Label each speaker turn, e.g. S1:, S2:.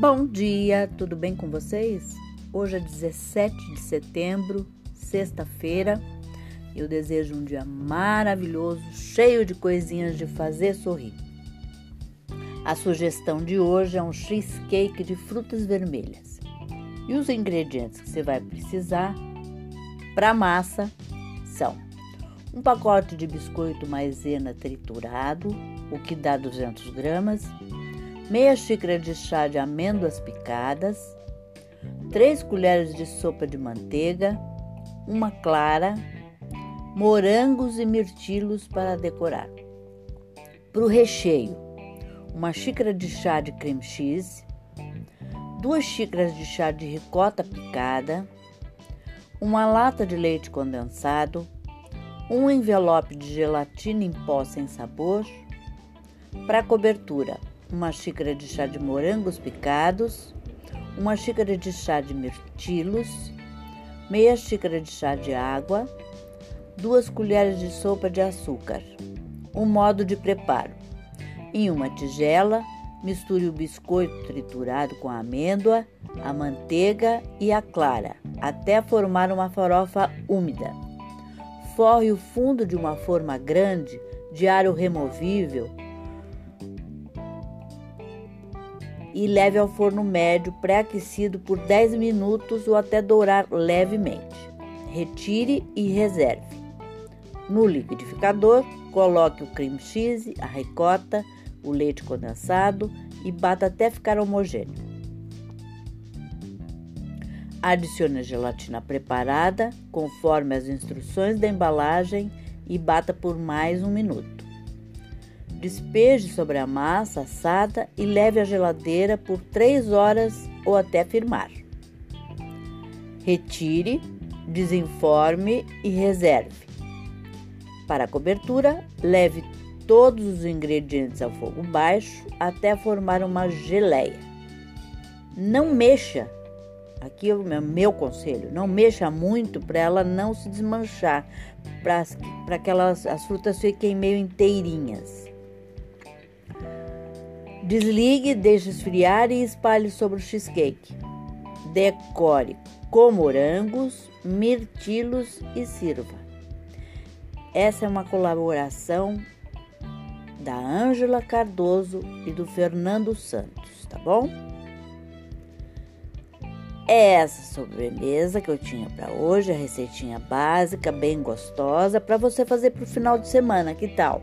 S1: Bom dia, tudo bem com vocês? Hoje é 17 de setembro, sexta-feira. Eu desejo um dia maravilhoso, cheio de coisinhas de fazer sorrir. A sugestão de hoje é um cheesecake de frutas vermelhas. E os ingredientes que você vai precisar para a massa são um pacote de biscoito maisena triturado, o que dá 200 gramas, meia xícara de chá de amêndoas picadas, 3 colheres de sopa de manteiga, uma clara, morangos e mirtilos para decorar. Para o recheio, uma xícara de chá de creme cheese, duas xícaras de chá de ricota picada, uma lata de leite condensado, um envelope de gelatina em pó sem sabor. Para cobertura, uma xícara de chá de morangos picados, uma xícara de chá de mirtilos, meia xícara de chá de água, duas colheres de sopa de açúcar. O modo de preparo: em uma tigela, misture o biscoito triturado com a amêndoa, a manteiga e a clara, até formar uma farofa úmida. Forre o fundo de uma forma grande de aro removível e leve ao forno médio pré-aquecido por 10 minutos ou até dourar levemente. Retire e reserve. No liquidificador, coloque o cream cheese, a ricota, o leite condensado e bata até ficar homogêneo. Adicione a gelatina preparada, conforme as instruções da embalagem, e bata por mais um minuto. Despeje sobre a massa assada e leve à geladeira por 3 horas ou até firmar. Retire, desenforme e reserve. Para a cobertura, leve todos os ingredientes ao fogo baixo até formar uma geleia. Não mexa, aqui é o meu, meu conselho, não mexa muito para ela não se desmanchar, para que elas, as frutas fiquem meio inteirinhas. Desligue, deixe esfriar e espalhe sobre o cheesecake. Decore com morangos, mirtilos e sirva. Essa é uma colaboração da Ângela Cardoso e do Fernando Santos, tá bom? É essa sobremesa que eu tinha para hoje, a receitinha básica, bem gostosa, para você fazer para o final de semana, que tal?